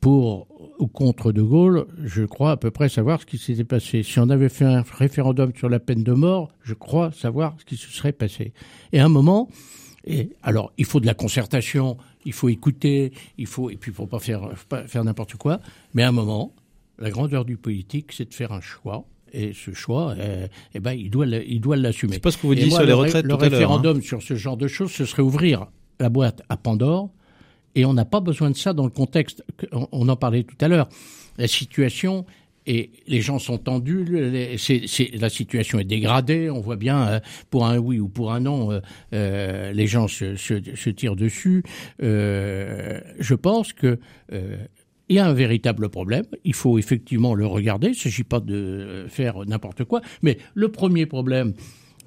pour ou contre De Gaulle, je crois à peu près savoir ce qui s'était passé. Si on avait fait un référendum sur la peine de mort, je crois savoir ce qui se serait passé. Et à un moment, et alors il faut de la concertation, il faut écouter, il faut et puis faut pas faire pas faire n'importe quoi. Mais à un moment, la grandeur du politique, c'est de faire un choix. Et ce choix, eh, eh ben, il doit, il doit l'assumer. C'est pas ce que vous dites sur les retraites Le tout à l'heure, hein. référendum sur ce genre de choses, ce serait ouvrir la boîte à Pandore. Et on n'a pas besoin de ça dans le contexte. on- en parlait tout à l'heure. La situation et les gens sont tendus. la situation est dégradée. On voit bien euh, pour un oui ou pour un non, euh, euh, les gens se, tirent dessus. Je pense que il y a un véritable problème. Il faut effectivement le regarder. Il ne s'agit pas de faire n'importe quoi. Mais le premier problème,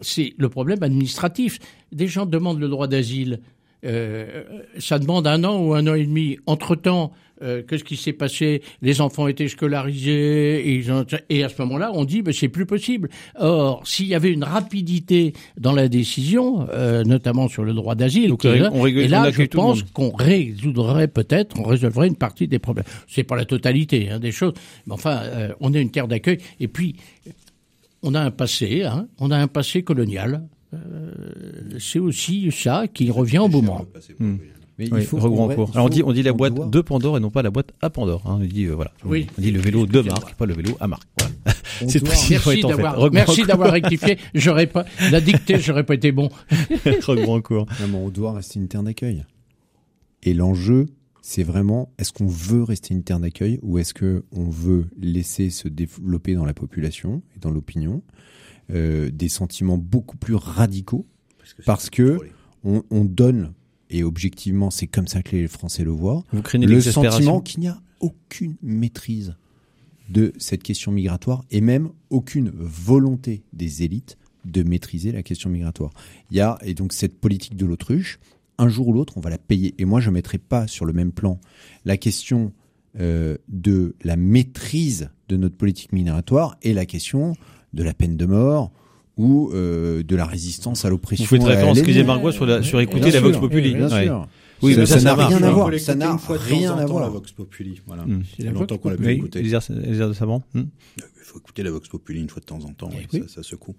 c'est le problème administratif. Des gens demandent le droit d'asile. Euh, ça demande un an ou un an et demi. Entre-temps, euh, qu'est-ce qui s'est passé? Les enfants étaient scolarisés et, ils ont- et à ce moment-là, on dit ben, c'est plus possible. Or, s'il y avait une rapidité dans la décision, euh, notamment sur le droit d'asile, et là, je pense qu'on résoudrait peut-être, on résolverait une partie des problèmes. C'est pas la totalité hein, des choses, mais enfin, on est une terre d'accueil. Et puis, on a un passé, hein, on a un passé colonial. Euh, c'est aussi ça qui revient au moment. Mais Oui, il faut il Alors on dit, on dit la boîte doit- de Pandore et non pas la boîte à Pandore. hein. On dit euh, voilà. Oui. On dit le vélo de marque, pas le vélo à marque. Voilà. on *laughs* C'est Merci d'avoir, merci *laughs* rectifié. J'aurais pas, la dictée, j'aurais pas été bon. *laughs* Non, mais on doit rester une terre d'accueil. Et l'enjeu, c'est vraiment, est-ce qu'on veut rester une terre d'accueil ou est-ce que on veut laisser se développer dans la population et dans l'opinion euh, des sentiments beaucoup plus radicaux parce que on, on donne et objectivement, c'est comme ça que les Français le voient. Vous craignez le sentiment qu'il n'y a aucune maîtrise de cette question migratoire et même aucune volonté des élites de maîtriser la question migratoire. Il y a et donc cette politique de l'autruche, un jour ou l'autre, on va la payer. Et moi, je ne mettrai pas sur le même plan la question euh, de la maîtrise de notre politique migratoire et la question de la peine de mort ou euh, de la résistance à l'oppression. Vous faites à référence, excusez Margot, sur, la, sur écouter Bien la Vox Populi. Bien Ouais. sûr. Oui, ça mais ça, n'a rien à Il voir. Ça n'a rien à voir. La Vox Populi, voilà. Hmm. C'est longtemps qu'on l'a écouté. Elisère Elisère de Saban. Hmm. Il faut écouter la Vox Populi une fois de temps en temps, oui, oui. ça, ça secoue,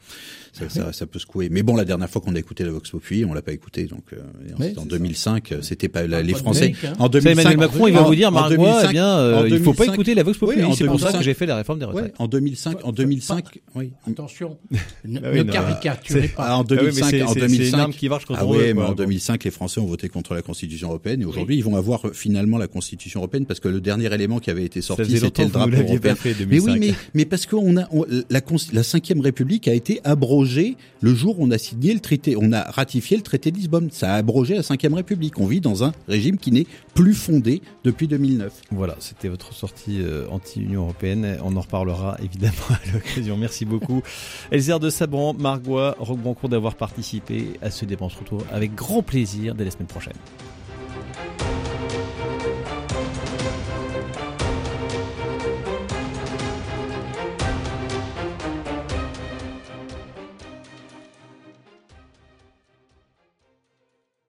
ça, ça, ça peut secouer. Mais bon, la dernière fois qu'on a écouté la Vox Populi, on l'a pas écouté, donc euh, Oui, c'était en c'est 2005, euh, c'était pas la- les Français. hein. En Ça, 2005, Emmanuel Macron, il va vous dire, Margot, 2005, eh bien, euh, en il faut pas 2005, écouter la Vox Populi. Oui, c'est pour ça 2005. que j'ai fait la réforme des Ouais, retraites. en 2005, en 2005, oui. Attention, ne, Bah oui, ne caricaturez pas. Ah, en Ah oui, mais 2005, c'est- en c'est- c'est 2005, une arme qui marche quand ah veut, mais en 2005, les Français ont voté contre la Constitution européenne et aujourd'hui, ils vont avoir euh, finalement la Constitution européenne parce que le dernier élément qui avait été sorti, c'était le pas européen. fait, Mais 2005. oui, mais, mais parce qu'on a on- la, la cinquième République a été abrogée le jour où on a signé le traité, on a ratifié le traité de Lisbonne. Ça a abrogé la cinquième République. On vit dans un régime qui n'est plus fondé depuis 2009. Voilà, c'était votre sortie euh, anti-Union européenne. On en reparlera évidemment *laughs* à l'occasion. Merci beaucoup. Elzer de Saban, Margois, Roquebrancourt d'avoir participé à ce débat. On se retrouve avec grand plaisir dès la semaine prochaine.